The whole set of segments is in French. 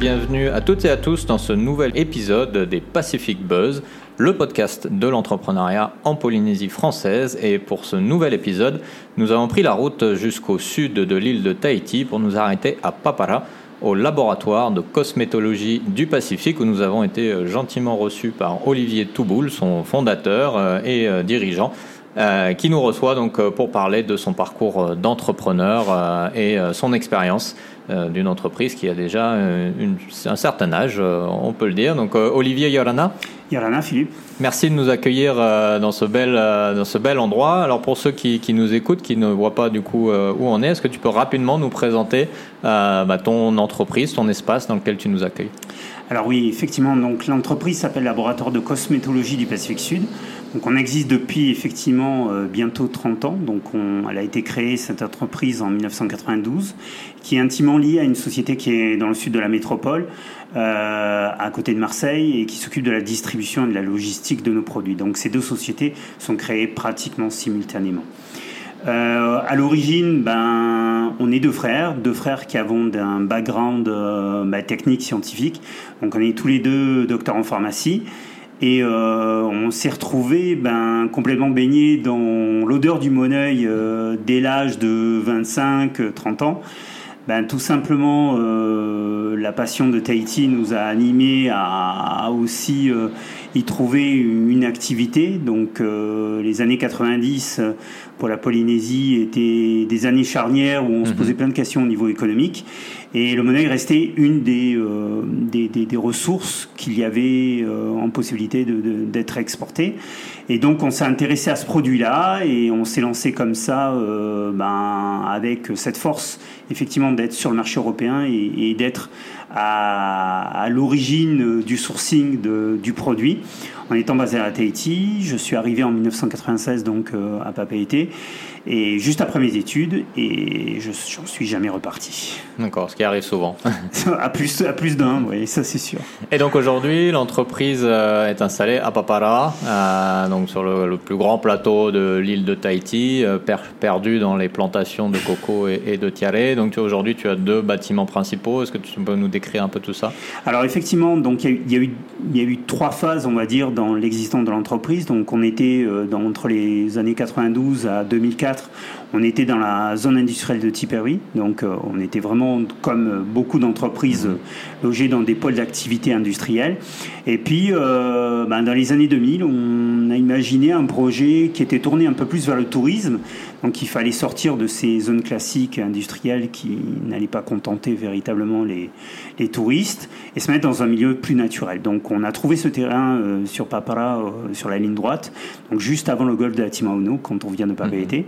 Bienvenue à toutes et à tous dans ce nouvel épisode des Pacific Buzz, le podcast de l'entrepreneuriat en Polynésie française. Et pour ce nouvel épisode, nous avons pris la route jusqu'au sud de l'île de Tahiti pour nous arrêter à Papara, au laboratoire de cosmétologie du Pacifique, où nous avons été euh, gentiment reçus par Olivier Touboul, son fondateur euh, et euh, qui nous reçoit donc pour parler de son parcours d'entrepreneur et son expérience d'une entreprise qui a déjà un certain âge, on peut le dire. Donc Olivier Yorana. Yorana, Philippe. Merci de nous accueillir dans ce bel, dans ce bel endroit. Alors pour ceux qui, qui nous écoutent, qui ne voient pas du coup où on est, est-ce que tu peux rapidement nous présenter bah, ton entreprise, ton espace dans lequel tu nous accueilles? Alors oui, effectivement, donc l'entreprise s'appelle Laboratoire de cosmétologie du Pacifique Sud. Donc on existe depuis effectivement euh, bientôt 30 ans. Donc on, elle a été créée cette entreprise en 1992, qui est intimement liée à une société qui est dans le sud de la métropole, euh, à côté de Marseille, et qui s'occupe de la distribution et de la logistique de nos produits. Donc ces deux sociétés sont créées pratiquement simultanément. Euh, à l'origine, ben, on est deux frères, deux frères qui avons un background euh, ben, technique, scientifique. Donc on est tous les deux docteurs en pharmacie. Et euh, on s'est retrouvés ben, complètement baignés dans l'odeur du moneuil euh, dès l'âge de 25-30 ans. Ben, tout simplement, euh, la passion de Tahiti nous a animés à, à aussi euh, y trouver une activité. Donc euh, les années 90 pour la Polynésie étaient des années charnières où on se mhm. posait plein de questions au niveau économique. Et le monnaie restait une des, euh, des, des, des, ressources qu'il y avait euh, en possibilité d'être de, exportée. Et donc on s'est intéressé à ce produit-là et on s'est lancé comme ça euh, ben, avec cette force effectivement d'être sur le marché européen et, et d'être à, à l'origine du sourcing de, du produit en étant basé à Tahiti. Je suis arrivé en 1996 donc euh, à Papeete et juste après mes études et je n'en suis jamais reparti. D'accord, ce qui arrive souvent. à plus, à plus d'un, oui, ça c'est sûr. Et donc aujourd'hui, l'entreprise euh, est installée à Papara, euh, donc sur le, le, plus grand plateau de l'île de Tahiti, euh, per, perdu dans les plantations de coco et, et de tiare. Donc aujourd'hui, tu as deux bâtiments principaux. Est-ce que tu peux nous décrire un peu tout ça? Alors effectivement, donc il y, y, a eu il y a eu trois phases, on va dire, dans l'existence de l'entreprise. Donc on était euh, dans, entre les années 92 à 2004 2004 on était dans la zone industrielle de Tipperary, donc euh, on était vraiment comme beaucoup d'entreprises euh, logées dans des pôles d'activité industrielle. Et puis, euh, ben, dans les années 2000, on a imaginé un projet qui était tourné un peu plus vers le tourisme. Donc, il fallait sortir de ces zones classiques industrielles qui n'allaient pas contenter véritablement les, les, touristes et se mettre dans un milieu plus naturel. Donc, on a trouvé ce terrain euh, sur Papara, euh, sur la ligne droite, donc juste avant le golfe de la Timauno, quand on vient de Papeete. Mmh.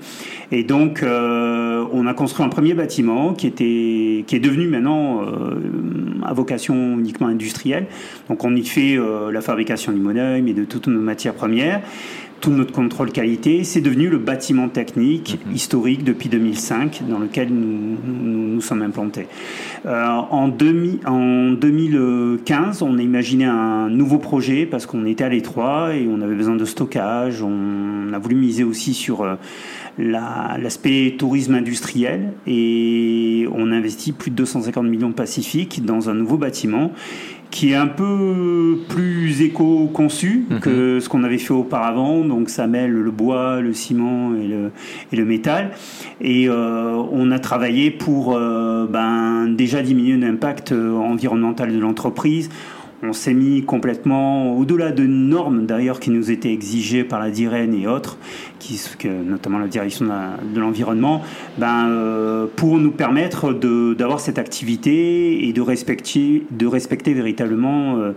Et donc, euh, on a construit un premier bâtiment qui, était, qui est devenu maintenant euh, à vocation uniquement industrielle. Donc, on y fait euh, la fabrication du moneuil, mais de toutes nos matières premières tout notre contrôle qualité. C'est devenu le bâtiment technique mmh. historique depuis 2005 dans lequel nous nous, nous sommes implantés. Euh, en, demi, en 2015, on a imaginé un nouveau projet parce qu'on était à l'étroit et on avait besoin de stockage. On a voulu miser aussi sur euh, l'aspect la, tourisme industriel et on a investi plus de 250 millions de Pacifique dans un nouveau bâtiment qui est un peu plus éco-conçu mmh. que ce qu'on avait fait auparavant. Donc ça mêle le bois, le ciment et le, et le métal. Et euh, on a travaillé pour euh, ben, déjà diminuer l'impact euh, environnemental de l'entreprise on s'est mis complètement au-delà de normes d'ailleurs qui nous étaient exigées par la DIREN et autres, qui, que, notamment la direction de l'environnement, ben, euh, pour nous permettre d'avoir cette activité et de respecter, de respecter véritablement euh,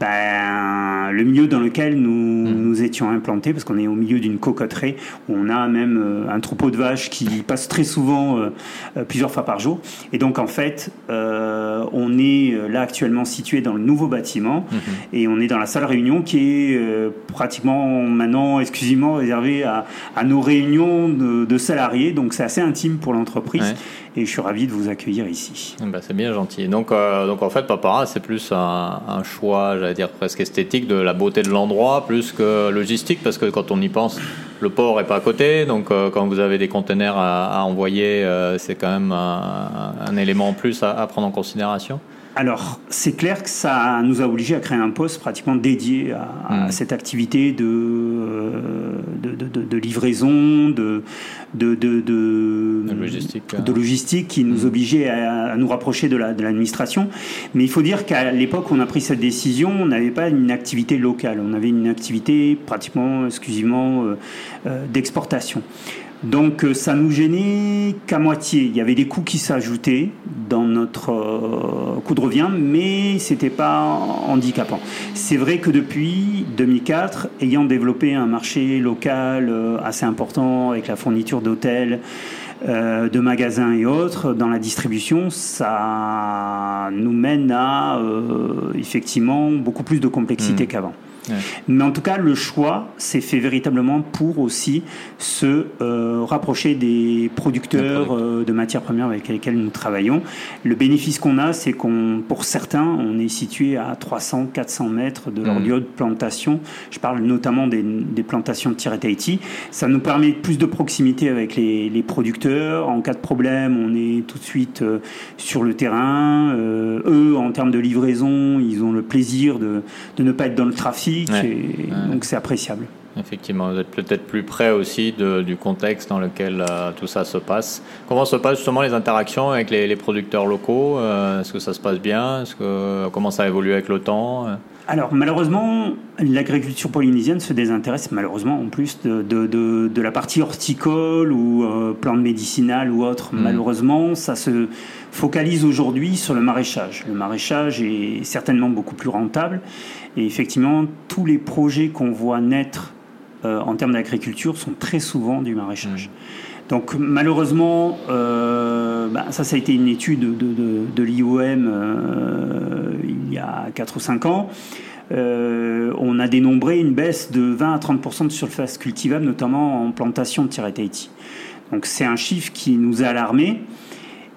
ben, le milieu dans lequel nous, mmh. nous étions implantés, parce qu'on est au milieu d'une cocoterie où on a même euh, un troupeau de vaches qui passe très souvent euh, plusieurs fois par jour. Et donc en fait, euh, on est là actuellement situé dans le nouveau bâtiment mmh. et on est dans la salle réunion qui est euh, pratiquement maintenant exclusivement réservée à, à nos réunions de, de salariés. Donc c'est assez intime pour l'entreprise. Ouais et je suis ravi de vous accueillir ici. Ben, c'est bien gentil. Donc, euh, donc en fait, Papara, c'est plus un, un choix, j'allais dire presque esthétique de la beauté de l'endroit, plus que logistique, parce que quand on y pense, le port est pas à côté, donc euh, quand vous avez des conteneurs à, à envoyer, c'est quand même un, un, élément en plus à, à prendre en considération. Alors, c'est clair que ça nous a obligé à créer un poste pratiquement dédié à, hmm. cette activité de, euh, de, livraison, de, de, logistique, de logistique qui nous hmm. obligeait à, nous rapprocher de l'administration. Mais il faut dire qu'à l'époque où on a pris cette décision, on n'avait pas une activité locale, on avait une activité pratiquement exclusivement euh, euh, d'exportation. Donc euh, ça nous gênait qu'à moitié. Il y avait des coûts qui s'ajoutaient dans notre euh, coût de revient, mais c'était pas handicapant. C'est vrai que depuis 2004, ayant développé un marché local euh, assez important avec la fourniture d'hôtels, de magasins et autres dans la distribution, ça nous mène à effectivement beaucoup plus de complexité mmh. qu'avant. Mais en tout cas, le choix s'est fait véritablement pour aussi se euh, rapprocher des producteurs euh, de matières premières avec lesquels nous travaillons. Le bénéfice qu'on a, c'est qu'on, pour certains, on est situé à 300, 400 mètres de leur mmh. lieu de plantation. Je parle notamment des, plantations de Tir Tahiti. Ça nous permet plus de proximité avec les, producteurs. En cas de problème, on est tout de suite euh, sur le terrain. eux, en termes de livraison, ils ont le plaisir de, de ne pas être dans le trafic donc c'est appréciable. Effectivement, vous êtes peut-être plus près aussi du contexte dans lequel euh, tout ça se passe. Comment se passent justement les interactions avec les, producteurs locaux euh, Est-ce que ça se passe bien Est-ce que, Comment ça évolue avec le temps alors malheureusement, l'agriculture polynésienne se désintéresse malheureusement en plus de, de, la partie horticole ou euh, plantes médicinales ou autre. Hmm. Malheureusement, ça se focalise aujourd'hui sur le maraîchage. Le maraîchage est certainement beaucoup plus rentable et effectivement, tous les projets qu'on voit naître euh, en termes d'agriculture sont très souvent du maraîchage. Mmh. Donc malheureusement, euh, bah, ça, ça a été une étude de, de, l'IOM euh, il y a 4 ou 5 ans. on a dénombré une baisse de 20 à 30 de surface cultivable, notamment en plantation de Tahiti. Donc c'est un chiffre qui nous a alarmés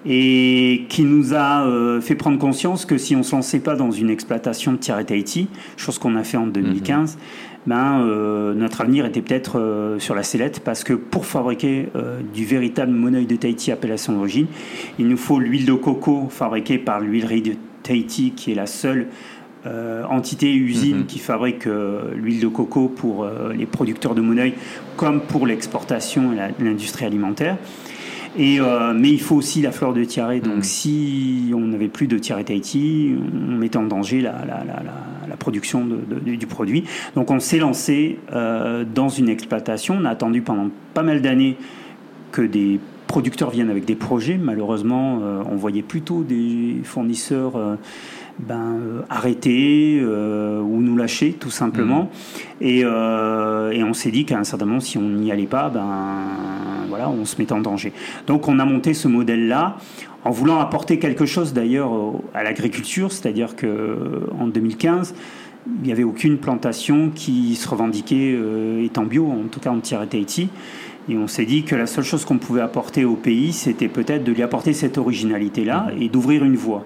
et qui nous a euh, fait prendre conscience que si on ne se lançait pas dans une exploitation de Thierry Tahiti, chose qu'on a fait en 2015, mhm. ben, euh, notre avenir était peut-être euh, sur la sellette parce que pour fabriquer du véritable monoeil de Tahiti appellation d'origine, il nous faut l'huile de coco fabriquée par l'huilerie de Tahiti qui est la seule entité usine mhm. qui fabrique l'huile de coco pour les producteurs de monoeil comme pour l'exportation et l'industrie alimentaire. Euh, mais il faut aussi la fleur de tiare. Donc, mm. si on n'avait plus de tiare Tahiti, on mettait en danger la, production du produit. Donc, on s'est lancé euh, dans une exploitation. On a attendu pendant pas mal d'années que des producteurs viennent avec des projets. Malheureusement, euh, on voyait plutôt des fournisseurs ben, arrêter ou nous lâcher tout simplement. Mm. Et, et, on s'est dit qu'à un certain moment, si on n'y allait pas, ben, voilà, on se met en danger. Donc on a monté ce modèle-là en voulant apporter quelque chose d'ailleurs à l'agriculture, c'est-à-dire qu'en 2015, il n'y avait aucune plantation qui se revendiquait euh, étant bio, en tout cas en Tierra Tahiti. Et on s'est dit que la seule chose qu'on pouvait apporter au pays, c'était peut-être de lui apporter cette originalité-là mmh. et d'ouvrir une voie.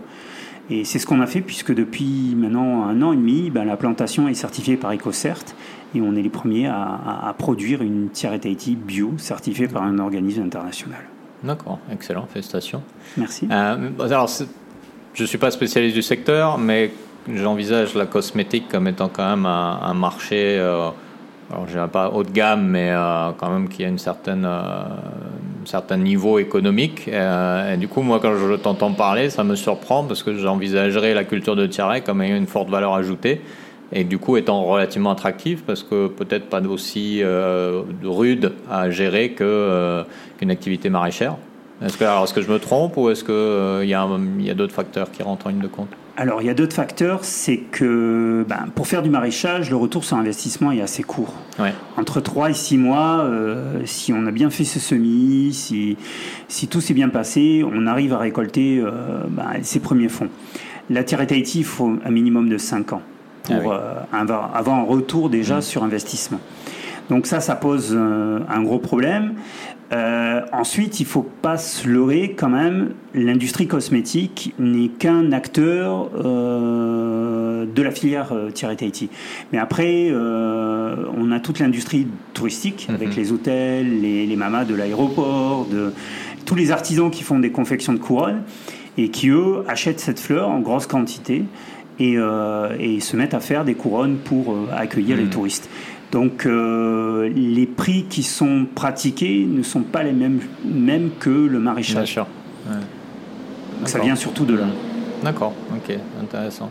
Et c'est ce qu'on a fait puisque depuis maintenant un an et demi, ben, la plantation est certifiée par EcoCert et on est les premiers à, produire une Thierry Tahiti bio certifiée par un organisme international. D'accord, excellent, félicitations. Merci. Euh, alors, je ne suis pas spécialiste du secteur, mais j'envisage la cosmétique comme étant quand même un, marché, euh, alors je dirais pas haut de gamme, mais euh, quand même qui a une certaine, certain niveau économique. et du coup, moi, quand je t'entends parler, ça me surprend parce que j'envisagerais la culture de Thierry comme ayant une forte valeur ajoutée et du coup étant relativement attractif parce que peut-être pas aussi euh, rude à gérer euh, qu'une activité maraîchère. Est-ce que, alors, est-ce que je me trompe ou est-ce qu'il euh, y a, y a d'autres facteurs qui rentrent en ligne de compte? Alors, il y a d'autres facteurs, c'est que ben, pour faire du maraîchage, le retour sur investissement est assez court. Entre 3 et 6 mois, si on a bien fait ce semis, si, si tout s'est bien passé, on arrive à récolter ben, ses premiers fonds. La terre Tahiti, il faut un minimum de 5 ans pour ah euh, avoir un retour déjà mmh. sur investissement. Donc ça, ça pose euh, un gros problème. Euh, ensuite, il faut pas se leurrer quand même. L'industrie cosmétique n'est qu'un acteur de la filière Thierry Tahiti. Mais après, on a toute l'industrie touristique avec les hôtels, les, les mamas de l'aéroport, de tous les artisans qui font des confections de couronnes. et qui, eux, achètent cette fleur en grosse quantité et, et se mettent à faire des couronnes pour accueillir les hmm. touristes. Donc les prix qui sont pratiqués ne sont pas les mêmes, mêmes que le maraîchage. ça vient surtout de là. D'accord, ok, intéressant.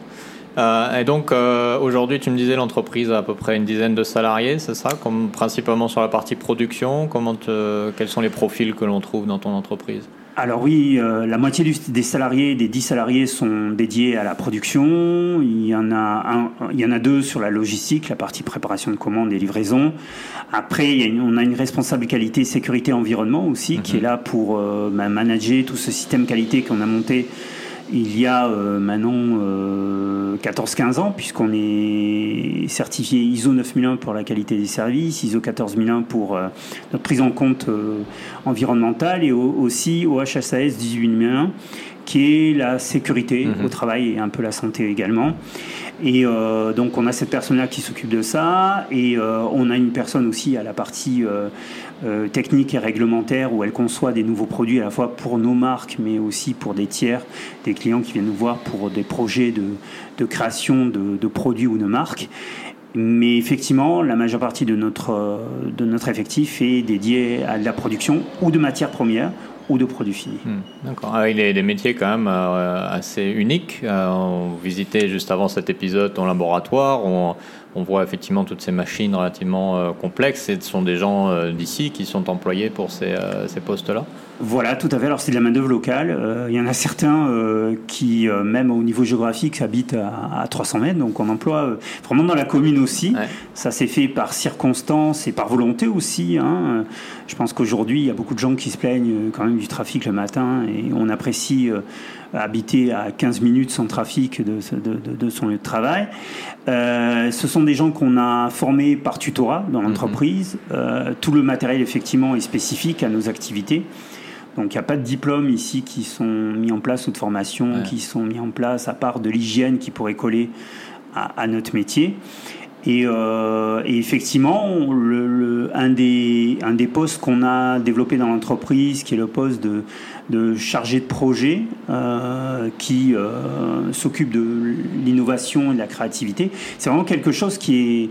Euh, et donc euh, aujourd'hui, tu me disais l'entreprise a à peu près une dizaine de salariés, c'est ça? Comme, Principalement sur la partie production. Comment quels sont les profils que l'on trouve dans ton entreprise? Alors oui, euh, la moitié des salariés, des 10 salariés sont dédiés à la production. Il y, en a un, il y en a deux sur la logistique, la partie préparation de commandes et livraison. Après, on a une responsable qualité, sécurité, environnement aussi, qui mhm. est là pour manager tout ce système qualité qu'on a monté il y a euh, maintenant 14-15 euh, ans, puisqu'on est certifié ISO 9001 pour la qualité des services, ISO 14001 pour euh, notre prise en compte environnementale et aussi au HSAS 18001 qui est la sécurité mhm. au travail et un peu la santé également. Et euh, donc on a cette personne-là qui s'occupe de ça, et euh, on a une personne aussi à la partie euh, technique et réglementaire où elle conçoit des nouveaux produits à la fois pour nos marques, mais aussi pour des tiers, des clients qui viennent nous voir pour des projets de, création de, de, produits ou de marques. Mais effectivement, la majeure partie de notre, de notre effectif est dédiée à la production ou de matières premières ou de produits finis. Hmm, d'accord. Ah, il est des métiers quand même euh, assez uniques. Euh, on visitait juste avant cet épisode ton laboratoire. On, on voit effectivement toutes ces machines relativement euh, complexes et ce sont des gens euh, d'ici qui sont employés pour ces, euh, ces postes-là Voilà, tout à fait. Alors c'est de la main-d'œuvre locale. Il y en a certains qui, même au niveau géographique, habitent à, 300 mètres, donc on emploie vraiment dans la commune aussi. Ça s'est fait par circonstance et par volonté aussi. Hein. Je pense qu'aujourd'hui, il y a beaucoup de gens qui se plaignent quand même du trafic le matin et on apprécie habiter à 15 minutes sans trafic de, de, de son lieu de travail. Euh, ce sont des gens qu'on a formés par tutorat dans l'entreprise. Mhm. Euh, tout le matériel, effectivement, est spécifique à nos activités. Donc il n'y a pas de diplômes ici qui sont mis en place ou de formation qui sont mis en place, à part de l'hygiène qui pourrait coller à, notre métier. Et, euh, et effectivement, le, un, des, un des postes qu'on a développé dans l'entreprise, qui est le poste de de chargé de projet euh, qui euh, s'occupe de l'innovation et de la créativité. C'est vraiment quelque chose qui est,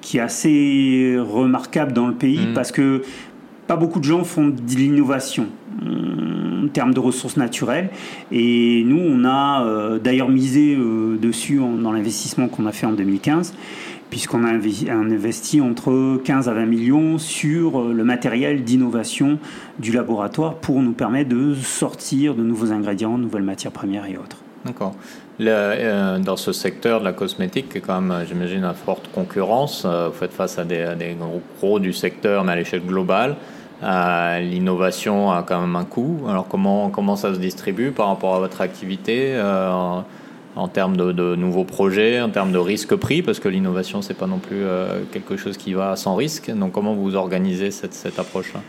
qui est assez remarquable dans le pays mmh. parce que pas beaucoup de gens font de l'innovation en termes de ressources naturelles. Et nous, on a euh, d'ailleurs misé dessus dans l'investissement qu'on a fait en 2015 puisqu'on a investi entre 15 à 20 millions sur euh, le matériel d'innovation du laboratoire pour nous permettre de sortir de nouveaux ingrédients, nouvelles matières premières et autres. D'accord. Euh, dans ce secteur de la cosmétique, qui est quand même, j'imagine, à forte concurrence, euh, vous faites face à des, gros, du secteur, mais à l'échelle globale. L'innovation a quand même un coût. Alors comment, comment ça se distribue par rapport à votre activité en termes de, nouveaux projets, en termes de risque pris, parce que l'innovation, c'est pas non plus euh, quelque chose qui va sans risque. Donc, comment vous organisez cette, cette approche-là?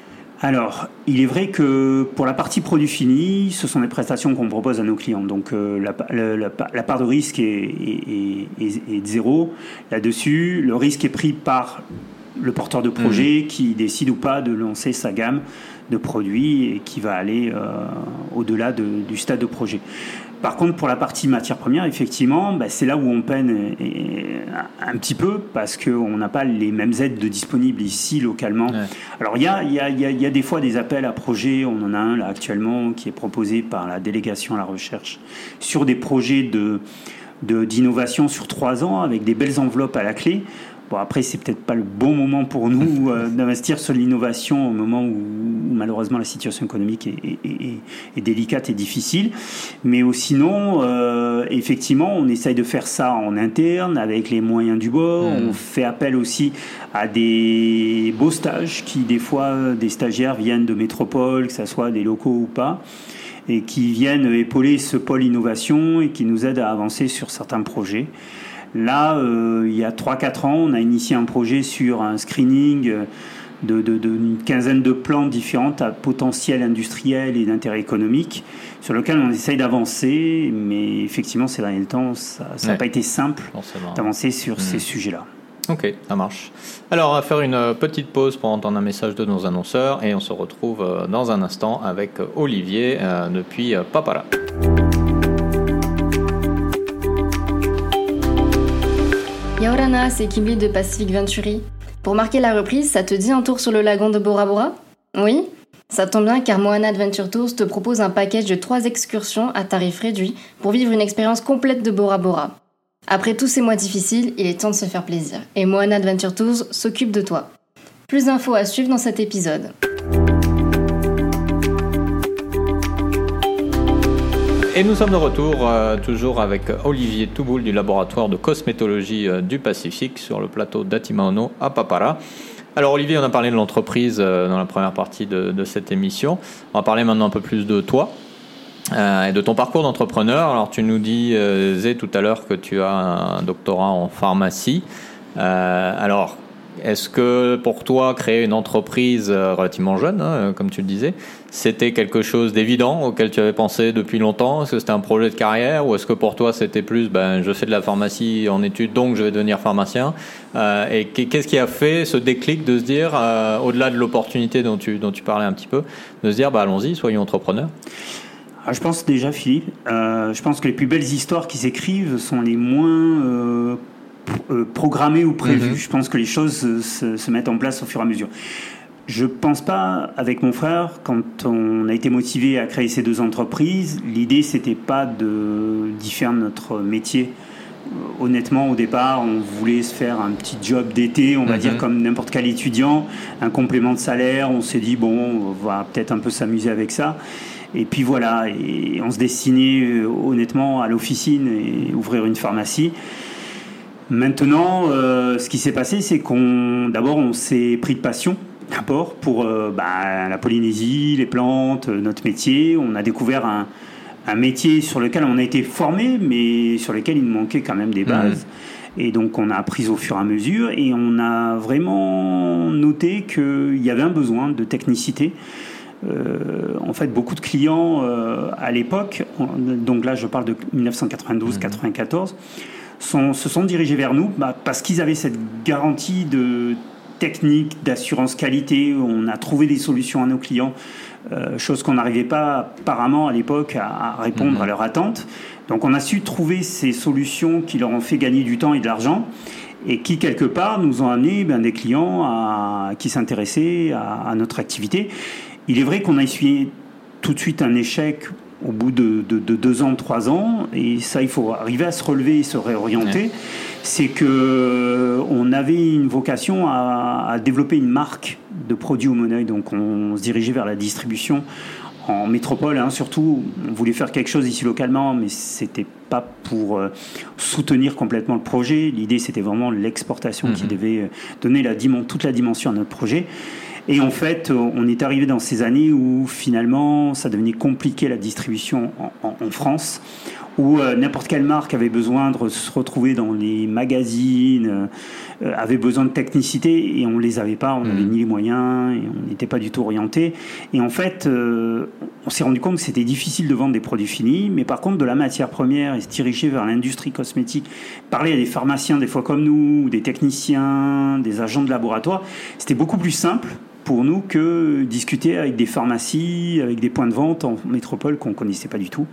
Alors, il est vrai que pour la partie produit fini, ce sont des prestations qu'on propose à nos clients. Donc, euh, la, la, part de risque est, est, zéro. Là-dessus, le risque est pris par le porteur de projet mmh. qui décide ou pas de lancer sa gamme de produits et qui va aller euh, au-delà de, du stade de projet. Par contre, pour la partie matière première, effectivement, bah, c'est là où on peine un petit peu parce qu'on n'a pas les mêmes aides de disponibles ici localement. Alors, il y a, y, a, y a, des fois des appels à projets. On en a un là actuellement qui est proposé par la délégation à la recherche sur des projets de d'innovation sur trois ans avec des belles enveloppes à la clé. Bon, après, c'est peut-être pas le bon moment pour nous euh, d'investir sur l'innovation au moment où, malheureusement la situation économique est, délicate et difficile. Mais sinon, euh, effectivement, on essaye de faire ça en interne avec les moyens du bord. Hmm. On fait appel aussi à des beaux stages qui, des fois, des stagiaires viennent de métropole, que ce soit des locaux ou pas et qui viennent épauler ce pôle innovation et qui nous aident à avancer sur certains projets. Là, euh, il y a 3-4 ans, on a initié un projet sur un screening d'une de, de, quinzaine de plans différentes à potentiel industriel et d'intérêt économique, sur lequel on essaye d'avancer, mais effectivement, ces derniers temps, ça n'a pas été simple d'avancer sur ces hmm. sujets-là. Ok, ça marche. Alors, on va faire une petite pause pour entendre un message de nos annonceurs et on se retrouve euh, dans un instant avec Olivier euh, depuis Papara. Orana, c'est Kimberly de Pacific Venturi. Pour marquer la reprise, ça te dit un tour sur le lagon de Bora Bora? Oui? Ça tombe bien car Moana Adventure Tours te propose un package de 3 excursions à tarif réduit pour vivre une expérience complète de Bora Bora. Après tous ces mois difficiles, il est temps de se faire plaisir. Et Moana Adventure Tours s'occupe de toi. Plus d'infos à suivre dans cet épisode. Et nous sommes de retour euh, toujours avec Olivier Touboul du laboratoire de cosmétologie euh, du Pacifique sur le plateau d'Atimaono à Papara. Alors Olivier, on a parlé de l'entreprise euh, dans la première partie de, cette émission. On va parler maintenant un peu plus de toi et de ton parcours d'entrepreneur. Alors tu nous disais tout à l'heure que tu as un doctorat en pharmacie. alors est-ce que pour toi, créer une entreprise euh, relativement jeune, hein, comme tu le disais, c'était quelque chose d'évident auquel tu avais pensé depuis longtemps? Est-ce que c'était un projet de carrière? Ou est-ce que pour toi c'était plus, ben, je fais de la pharmacie en études, donc je vais devenir pharmacien? Euh, Et qu'est-ce qui a fait ce déclic de se dire, euh, au-delà de l'opportunité dont tu, dont tu parlais un petit peu, de se dire, bah, allons-y, soyons entrepreneurs? Ah, je pense déjà, Philippe, je pense que les plus belles histoires qui s'écrivent sont les moins euh, programmé ou prévu. Mhm. Je pense que les choses se, mettent en place au fur et à mesure. Je pense pas, avec mon frère, quand on a été motivé à créer ces deux entreprises, l'idée c'était pas de d'y faire notre métier. Euh, honnêtement, au départ, on voulait se faire un petit job d'été, on va mhm. dire comme n'importe quel étudiant, un complément de salaire. On s'est dit bon, on va peut-être un peu s'amuser avec ça. Et puis voilà, et on se destinait euh, honnêtement à l'officine et ouvrir une pharmacie. Maintenant, euh, ce qui s'est passé, c'est qu'on, d'abord, on s'est pris de passion, d'abord, pour euh, bah, la Polynésie, les plantes, euh, notre métier. On a découvert un, métier sur lequel on a été formé, mais sur lequel il manquait quand même des bases. Et donc, on a appris au fur et à mesure, et on a vraiment noté qu'il y avait un besoin de technicité. en fait, beaucoup de clients à l'époque, donc là je parle de 1992-94, se sont dirigés vers nous bah, parce qu'ils avaient cette garantie de technique, d'assurance qualité. On a trouvé des solutions à nos clients, euh, chose qu'on n'arrivait pas apparemment à l'époque à, répondre à mhm. leurs attentes. Donc on a su trouver ces solutions qui leur ont fait gagner du temps et de l'argent et qui quelque part nous ont amené ben, des clients à, qui s'intéressaient à, à, notre activité. Il est vrai qu'on a essuyé tout de suite un échec au bout de, deux ans, trois ans, et ça, il faut arriver à se relever et se réorienter. C'est que euh, on avait une vocation à, développer une marque de produits au Moneuil, donc on, se dirigeait vers la distribution en métropole, hein, surtout. On voulait faire quelque chose ici localement, mais c'était pas pour euh, soutenir complètement le projet. L'idée, c'était vraiment l'exportation qui mhm. devait euh, donner la, toute la dimension à notre projet. Et en fait, on est arrivé dans ces années où finalement, ça devenait compliqué la distribution en, France, où euh, n'importe quelle marque avait besoin de se retrouver dans les magazines, euh, avait besoin de technicité, et on les avait pas, on n'avait mmh. ni les moyens, et on n'était pas du tout orienté. Et en fait, euh, on s'est rendu compte que c'était difficile de vendre des produits finis, mais par contre, de la matière première et se diriger vers l'industrie cosmétique, parler à des pharmaciens des fois comme nous, des techniciens, des agents de laboratoire, c'était beaucoup plus simple pour nous que discuter avec des pharmacies, avec des points de vente en métropole qu'on ne connaissait pas du tout.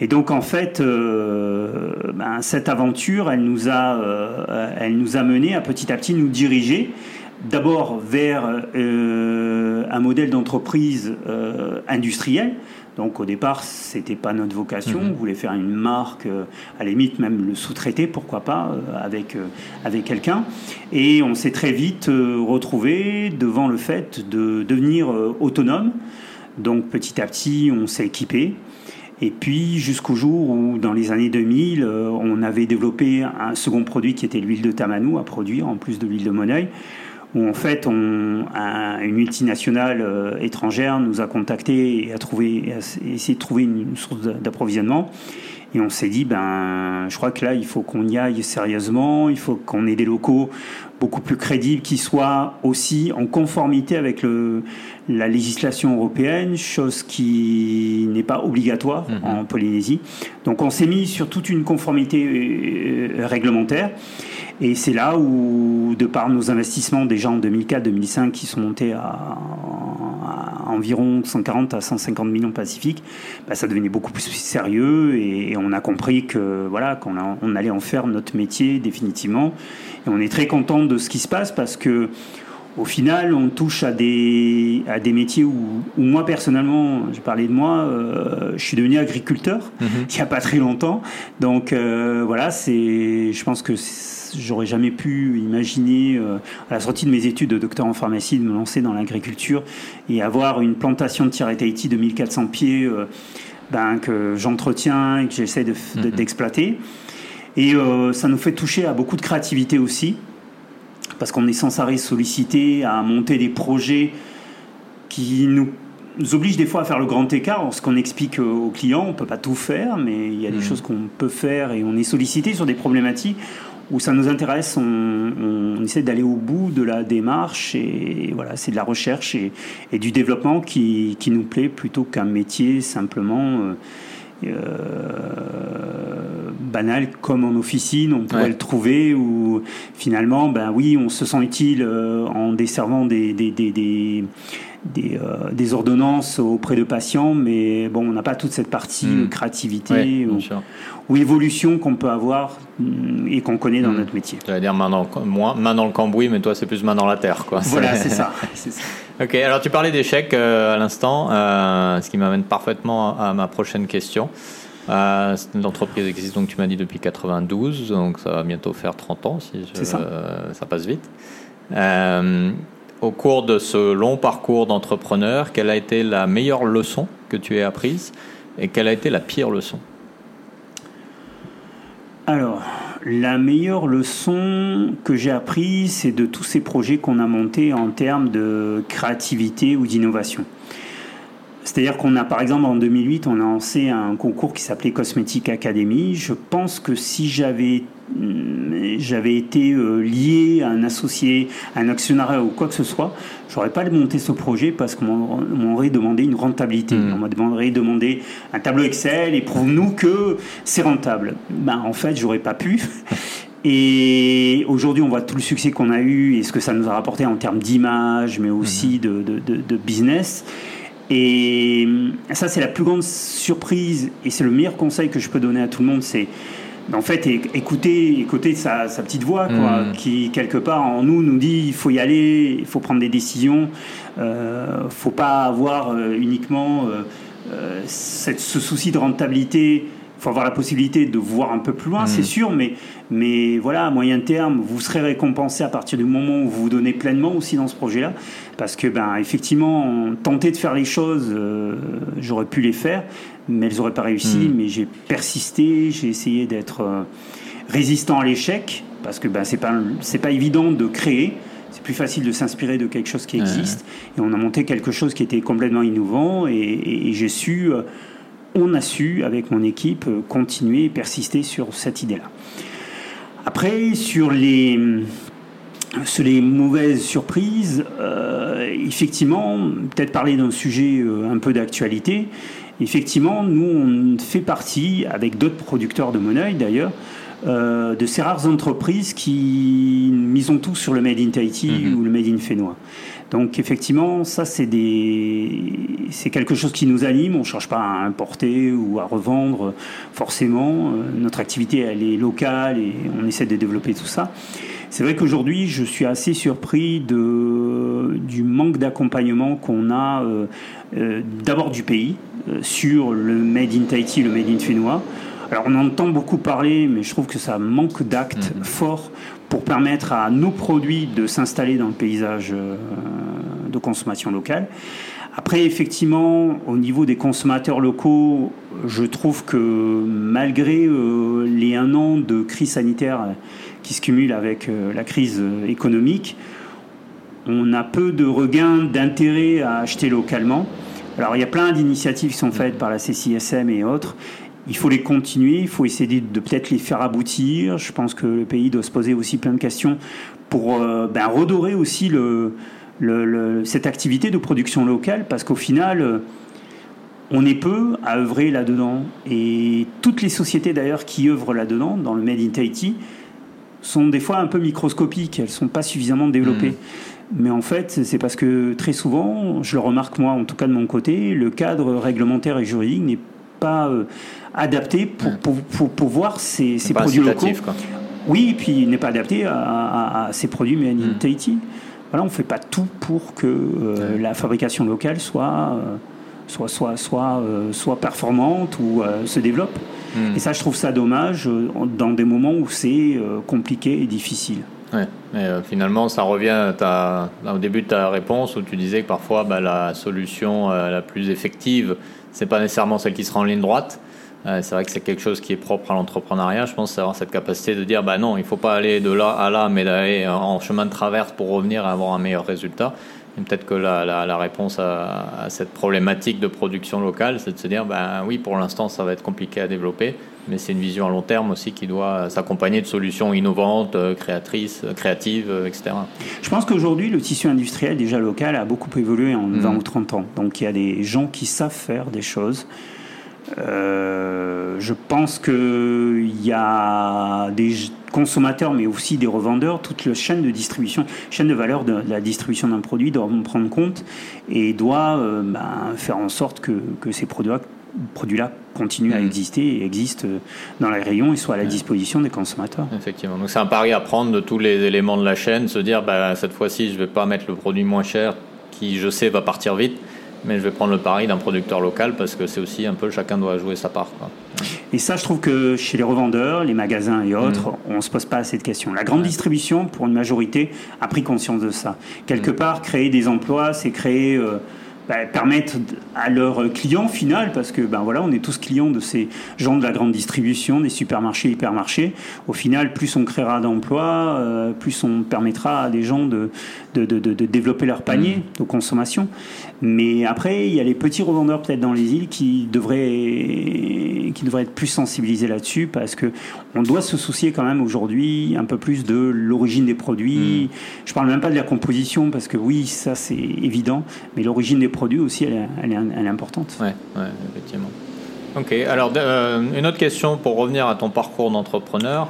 Et donc en fait, euh, ben, cette aventure, elle nous a, euh, elle nous a mené à petit à petit nous diriger d'abord vers euh, un modèle d'entreprise industrielle donc au départ, c'était pas notre vocation. Mhm. On voulait faire une marque, euh, à la limite même le sous-traiter, pourquoi pas, euh, avec, euh, avec quelqu'un. Et on s'est très vite retrouvé devant le fait de devenir autonome. Donc petit à petit, on s'est équipé. Et puis jusqu'au jour où, dans les années 2000, on avait développé un second produit qui était l'huile de tamanou à produire, en plus de l'huile de Moneuil où en fait une multinationale euh, étrangère nous a contactés et a essayé de trouver une, source d'approvisionnement. Et on s'est dit, ben, je crois que là, il faut qu'on y aille sérieusement, il faut qu'on ait des locaux beaucoup plus crédibles qui soient aussi en conformité avec le, la législation européenne, chose qui n'est pas obligatoire mhm. en Polynésie. Donc on s'est mis sur toute une conformité euh, réglementaire. Et c'est là où, de par nos investissements déjà en 2004-2005 qui sont montés à, environ 140 à 150 millions Pacifique, bah, ça devenait beaucoup plus sérieux et, on a compris que voilà qu'on on allait en faire notre métier définitivement. Et on est très content de ce qui se passe parce que au final, on touche à des, à des métiers où, moi personnellement, je parlais de moi, euh, je suis devenu agriculteur mhm. il n'y a pas très longtemps. Donc euh, voilà, c'est, je pense que j'aurais jamais pu imaginer euh, à la sortie de mes études de docteur en pharmacie de me lancer dans l'agriculture et avoir une plantation de Thierry Tahiti de 1400 pieds ben, que j'entretiens et que j'essaie mhm. d'exploiter. Et ça nous fait toucher à beaucoup de créativité aussi parce qu'on est sans arrêt sollicité à monter des projets qui nous obligent des fois à faire le grand écart. Ce qu'on explique aux clients, on ne peut pas tout faire, mais il y a des mmh. choses qu'on peut faire et on est sollicité sur des problématiques où ça nous intéresse, on, essaie d'aller au bout de la démarche et voilà, c'est de la recherche et, du développement qui, nous plaît plutôt qu'un métier simplement. Euh, banal comme en officine, on pourrait le trouver, où finalement, ben oui, on se sent utile euh, en desservant des, des, des, des des, euh, des, ordonnances auprès de patients, mais bon, on n'a pas toute cette partie hmm. créativité ou, évolution qu'on peut avoir hmm, et qu'on connaît dans hmm. notre métier. Vas dire main dans, main dans le cambouis, mais toi, c'est plus main dans la terre. Quoi. Voilà, c'est ça. Ok, alors tu parlais d'échecs euh, à l'instant, euh, ce qui m'amène parfaitement à ma prochaine question. Euh, L'entreprise existe, donc tu m'as dit, depuis 92, donc ça va bientôt faire 30 ans, si ça. ça. passe vite. Au cours de ce long parcours d'entrepreneur, quelle a été la meilleure leçon que tu aies apprise et quelle a été la pire leçon? Alors, la meilleure leçon que j'ai apprise, c'est de tous ces projets qu'on a montés en termes de créativité ou d'innovation. C'est-à-dire qu'on a, par exemple, en 2008, on a lancé un concours qui s'appelait Cosmetic Academy. Je pense que si j'avais mm, j'avais été euh, lié à un associé, à un actionnariat ou quoi que ce soit, j'aurais pas monté ce projet parce qu'on m'aurait demandé une rentabilité. Hmm. On m'aurait demandé un tableau Excel et prouve-nous que c'est rentable. Ben, en fait, j'aurais pas pu. Et aujourd'hui, on voit tout le succès qu'on a eu et ce que ça nous a rapporté en termes d'image, mais aussi hmm. de, de, de business. Et ça, c'est la plus grande surprise et c'est le meilleur conseil que je peux donner à tout le monde. C'est en fait écouter, écouter sa, sa petite voix, quoi, hmm. qui quelque part en nous nous dit il faut y aller, il faut prendre des décisions, euh, faut pas avoir euh, uniquement euh, euh, cette, ce souci de rentabilité il faut avoir la possibilité de voir un peu plus loin, c'est mm. sûr, mais, mais voilà, à moyen terme, vous serez récompensé à partir du moment où vous vous donnez pleinement aussi dans ce projet-là. Parce que, ben, effectivement, tenter de faire les choses, euh, j'aurais pu les faire, mais elles n'auraient pas réussi. Mm. Mais j'ai persisté, j'ai essayé d'être euh, résistant à l'échec, parce que ben, c'est pas, c'est pas évident de créer. C'est plus facile de s'inspirer de quelque chose qui existe. Et on a monté quelque chose qui était complètement innovant, et, j'ai su. Euh, on a su, avec mon équipe, continuer et persister sur cette idée-là. Après, sur les, sur les mauvaises surprises, euh, effectivement, peut-être parler d'un sujet euh, un peu d'actualité. Effectivement, nous, on fait partie, avec d'autres producteurs de Moneuil d'ailleurs, euh, de ces rares entreprises qui misons tous sur le Made in Tahiti mhm. ou le Made in Fénois. Donc effectivement, ça c'est des, c'est quelque chose qui nous anime. On ne cherche pas à importer ou à revendre forcément. Euh, notre activité elle est locale et on essaie de développer tout ça. C'est vrai qu'aujourd'hui, je suis assez surpris de, du manque d'accompagnement qu'on a euh, euh, d'abord du pays sur le Made in Tahiti, le Made in Fénois. Alors on entend beaucoup parler, mais je trouve que ça manque d'actes mhm. forts pour permettre à nos produits de s'installer dans le paysage euh, de consommation locale. Après, effectivement, au niveau des consommateurs locaux, je trouve que malgré euh, les un an de crise sanitaire qui se cumulent avec euh, la crise économique, on a peu de regain d'intérêt à acheter localement. Alors, il y a plein d'initiatives qui sont faites par la CCSM et autres, il faut les continuer, il faut essayer de, peut-être les faire aboutir. Je pense que le pays doit se poser aussi plein de questions pour euh, ben, redorer aussi le, cette activité de production locale, parce qu'au final, on est peu à œuvrer là-dedans. Et toutes les sociétés d'ailleurs qui œuvrent là-dedans, dans le Made in Tahiti, sont des fois un peu microscopiques, elles ne sont pas suffisamment développées. Mais en fait, c'est parce que très souvent, je le remarque moi, en tout cas de mon côté, le cadre réglementaire et juridique n'est pas euh, adapté pour, pour, pour, voir ces, ces produits locaux. Quoi. Oui, puis il n'est pas adapté à, ces produits made in hmm. Tahiti. Voilà, on ne fait pas tout pour que euh, la fabrication locale soit, euh, soit, soit, soit, soit performante ou se développe. Hmm. Et ça, je trouve ça dommage dans des moments où c'est compliqué et difficile. Ouais, mais finalement, ça revient à au début de ta réponse où tu disais que parfois bah, la solution la plus effective, c'est pas nécessairement celle qui sera en ligne droite. Euh, c'est vrai que c'est quelque chose qui est propre à l'entrepreneuriat. Je pense avoir cette capacité de dire bah non, il faut pas aller de là à là, mais d'aller en chemin de traverse pour revenir et avoir un meilleur résultat. Et peut-être que la, la, réponse à, cette problématique de production locale, c'est de se dire bah oui, pour l'instant, ça va être compliqué à développer, mais c'est une vision à long terme aussi qui doit s'accompagner de solutions innovantes, euh, créatrices, euh, créatives, etc. Je pense qu'aujourd'hui, le tissu industriel déjà local a beaucoup évolué en 20 mmh. ou 30 ans. Donc il y a des gens qui savent faire des choses. Euh, je pense qu'il y a des consommateurs, mais aussi des revendeurs, toute la chaîne de distribution, chaîne de valeur de, la distribution d'un produit doit en prendre compte et doit euh, ben, faire en sorte que, que ces produits-là continuent à mm. exister et existent dans les rayons et soient à la disposition des consommateurs. Effectivement. Donc c'est un pari à prendre de tous les éléments de la chaîne, se dire bah, cette fois-ci je ne vais pas mettre le produit moins cher qui je sais va partir vite, mais je vais prendre le pari d'un producteur local parce que c'est aussi un peu chacun doit jouer sa part. Et ça, je trouve que chez les revendeurs, les magasins et autres, mm. on ne se pose pas cette question. La grande distribution, pour une majorité, a pris conscience de ça. Quelque mm. part, créer des emplois, c'est créer... Euh, bah, permettre à leurs clients final, parce que ben voilà, on est tous clients de ces gens de la grande distribution, des supermarchés, hypermarchés. Au final, plus on créera d'emplois, euh, plus on permettra à des gens de, de, de, de développer leur panier mmh. de consommation. Mais après, il y a les petits revendeurs peut-être dans les îles qui devraient, qui devraient être plus sensibilisés là-dessus, parce que on doit se soucier quand même aujourd'hui un peu plus de l'origine des produits. Mmh. Je parle même pas de la composition, parce que oui, ça c'est évident, mais l'origine des produits aussi, elle est, elle est, importante. Oui, ouais, effectivement. Ok, alors euh, une autre question pour revenir à ton parcours d'entrepreneur.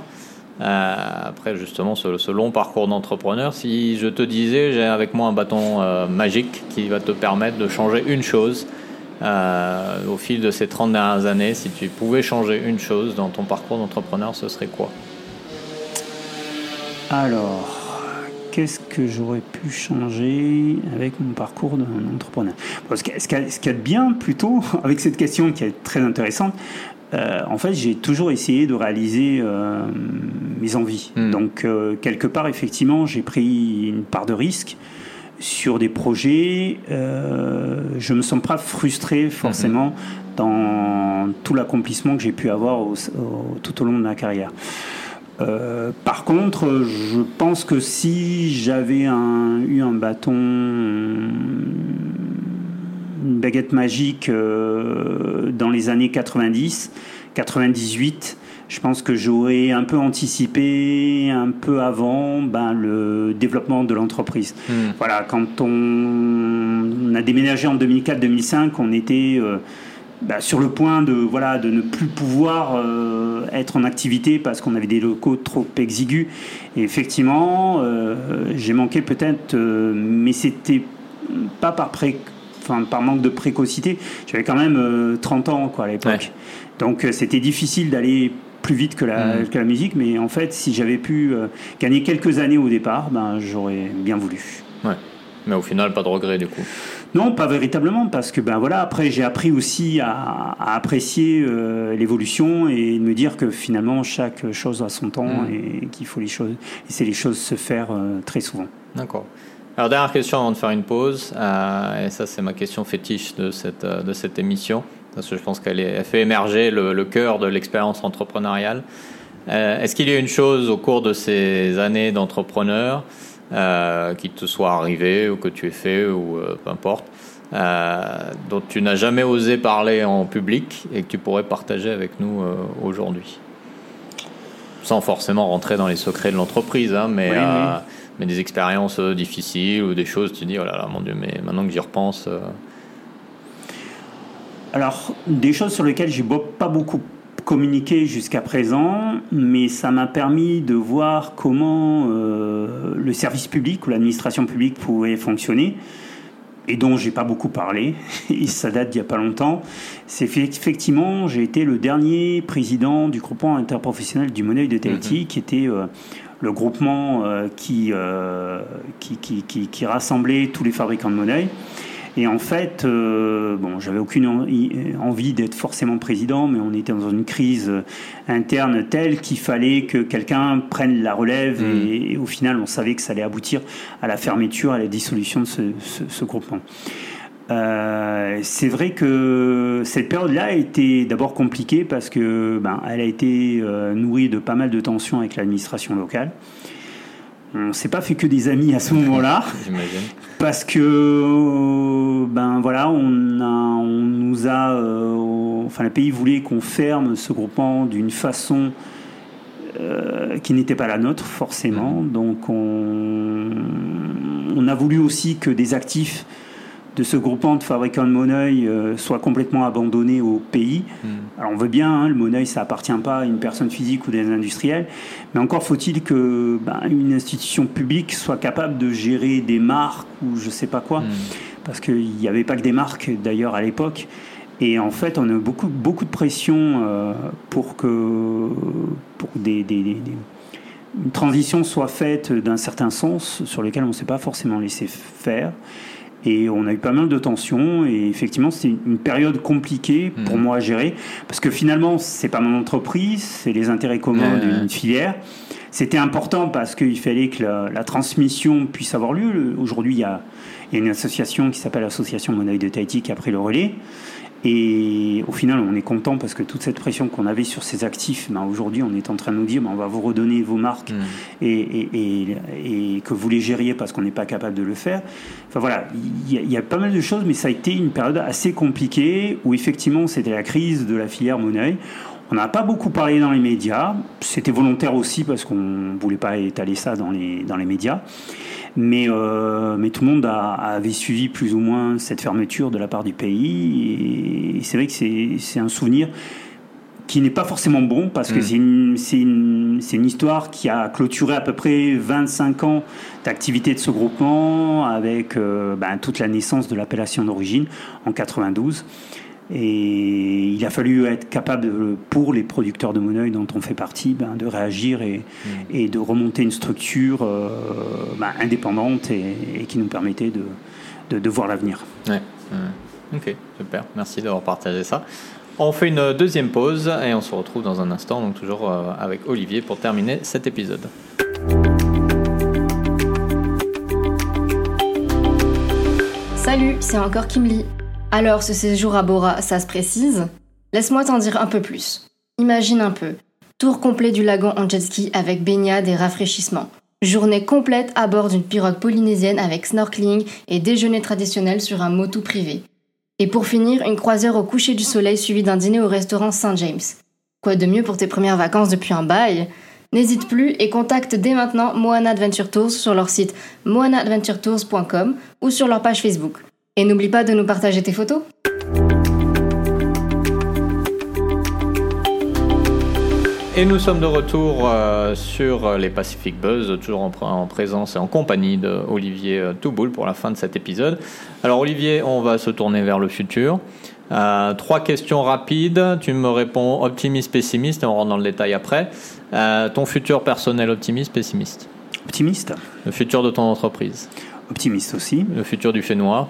Euh, après justement ce, long parcours d'entrepreneur, si je te disais j'ai avec moi un bâton euh, magique qui va te permettre de changer une chose au fil de ces 30 dernières années, si tu pouvais changer une chose dans ton parcours d'entrepreneur, ce serait quoi? Alors, qu'est-ce que j'aurais pu changer avec mon parcours d'un entrepreneur? Ce qu'il y a de bien plutôt avec cette question qui est très intéressante, euh, en fait, j'ai toujours essayé de réaliser euh, mes envies. Hmm. Donc, euh, quelque part, effectivement, j'ai pris une part de risque sur des projets. je me sens pas frustré forcément hmm. dans tout l'accomplissement que j'ai pu avoir tout au long de ma carrière. Par contre, je pense que si j'avais eu un bâton, baguette magique euh, dans les années 90, 98, je pense que j'aurais un peu anticipé un peu avant ben, le développement de l'entreprise. Hmm. Voilà, quand on, a déménagé en 2004-2005, on était euh, bah, sur le point de, voilà, de ne plus pouvoir euh, être en activité parce qu'on avait des locaux trop exigus. Et effectivement, euh, j'ai manqué peut-être, mais c'était pas par, pré, enfin, par manque de précocité. J'avais quand même 30 ans quoi, à l'époque. Donc c'était difficile d'aller plus vite que la, mmh. que la, musique, mais en fait, si j'avais pu gagner quelques années au départ, ben, j'aurais bien voulu. Ouais. Mais au final, pas de regret du coup. Non, pas véritablement, parce que ben voilà, après j'ai appris aussi à, apprécier euh, l'évolution et de me dire que finalement chaque chose a son temps mm. et qu'il faut les choses, laisser les choses se faire euh, très souvent. D'accord. Alors dernière question avant de faire une pause, euh, et ça c'est ma question fétiche de cette de cette émission, parce que je pense qu'elle fait émerger le, le cœur de l'expérience entrepreneuriale. Est-ce qu'il y a une chose au cours de ces années d'entrepreneur euh, qui te soit arrivé ou que tu aies fait ou euh, peu importe, euh, dont tu n'as jamais osé parler en public et que tu pourrais partager avec nous aujourd'hui? Sans forcément rentrer dans les secrets de l'entreprise, hein, mais, mais des expériences difficiles ou des choses, tu dis, oh là là, mon Dieu, mais maintenant que j'y repense. Alors, des choses sur lesquelles j'ai pas beaucoup communiqué jusqu'à présent, mais ça m'a permis de voir comment euh, le service public ou l'administration publique pouvait fonctionner et dont j'ai pas beaucoup parlé, et ça date d'il n'y a pas longtemps, c'est effectivement, j'ai été le dernier président du groupement interprofessionnel du Monnaie de Tahiti, mhm. qui était euh, le groupement euh, qui, qui, qui, qui, rassemblait tous les fabricants de monnaie. Et en fait, euh, bon, j'avais aucune envie d'être forcément président, mais on était dans une crise interne telle qu'il fallait que quelqu'un prenne la relève. Mm. Et, au final, on savait que ça allait aboutir à la fermeture, à la dissolution de ce, groupement. Euh, c'est vrai que cette période-là a été d'abord compliquée parce que ben, elle a été euh, nourrie de pas mal de tensions avec l'administration locale. On s'est pas fait que des amis à ce moment-là, parce que ben voilà, on, a, on nous a, euh, enfin le pays voulait qu'on ferme ce groupement d'une façon qui n'était pas la nôtre forcément. Mm. Donc on, on, a voulu aussi que des actifs de ce groupement de fabricants de monnaie euh, soit complètement abandonné au pays. Hmm. Alors on veut bien, hein, le monnaie ça appartient pas à une personne physique ou des industriels, mais encore faut-il que ben, une institution publique soit capable de gérer des marques ou je sais pas quoi, hmm. parce qu'il n'y avait pas que des marques d'ailleurs à l'époque. Et en fait, on a beaucoup, beaucoup de pression euh, pour que pour des, des, une transition soit faite d'un certain sens sur lequel on ne s'est pas forcément laissé faire. Et on a eu pas mal de tensions. Et effectivement, c'était une période compliquée pour mhm. moi à gérer. Parce que finalement, c'est pas mon entreprise, c'est les intérêts communs d'une filière. C'était important parce qu'il fallait que la, transmission puisse avoir lieu. Aujourd'hui, il y a, y a une association qui s'appelle l'Association Monnaie de Tahiti qui a pris le relais. Et au final, on est content parce que toute cette pression qu'on avait sur ces actifs, ben aujourd'hui, on est en train de nous dire ben on va vous redonner vos marques mm. et, que vous les gériez parce qu'on n'est pas capable de le faire. Enfin voilà, il y, a pas mal de choses, mais ça a été une période assez compliquée où effectivement, c'était la crise de la filière monnaie. On n'a pas beaucoup parlé dans les médias. C'était volontaire aussi parce qu'on ne voulait pas étaler ça dans les, dans les médias. Mais, euh, mais tout le monde a, avait suivi plus ou moins cette fermeture de la part du pays. Et c'est vrai que c'est un souvenir qui n'est pas forcément bon parce que mm. c'est une, une, histoire qui a clôturé à peu près 25 ans d'activité de ce groupement avec euh, ben, toute la naissance de l'appellation d'origine en 92. Et il a fallu être capable, pour les producteurs de monnaie dont on fait partie, ben, de réagir et, mm. et, de remonter une structure euh, ben, indépendante et, qui nous permettait de, de, voir l'avenir. Ouais. Ok, super. Merci d'avoir partagé ça. On fait une deuxième pause et on se retrouve dans un instant, donc toujours euh, avec Olivier pour terminer cet épisode. Salut, c'est encore Kim Lee. Alors, ce séjour à Bora, ça se précise? Laisse-moi t'en dire un peu plus. Imagine un peu. Tour complet du lagon en jet avec baignade et rafraîchissement. Journée complète à bord d'une pirogue polynésienne avec snorkeling et déjeuner traditionnel sur un motu privé. Et pour finir, une croisière au coucher du soleil suivie d'un dîner au restaurant Saint James. Quoi de mieux pour tes premières vacances depuis un bail? N'hésite plus et contacte dès maintenant Moana Adventure Tours sur leur site moanaadventuretours.com ou sur leur page Facebook. Et n'oublie pas de nous partager tes photos. Et nous sommes de retour euh, sur les Pacific Buzz, toujours en, présence et en compagnie d'Olivier euh, Touboul pour la fin de cet épisode. Alors Olivier, on va se tourner vers le futur. Euh, trois questions rapides. Tu me réponds optimiste, pessimiste, et on rentre dans le détail après. ton futur personnel optimiste, pessimiste? Optimiste. Le futur de ton entreprise optimiste aussi. Le futur du fait noir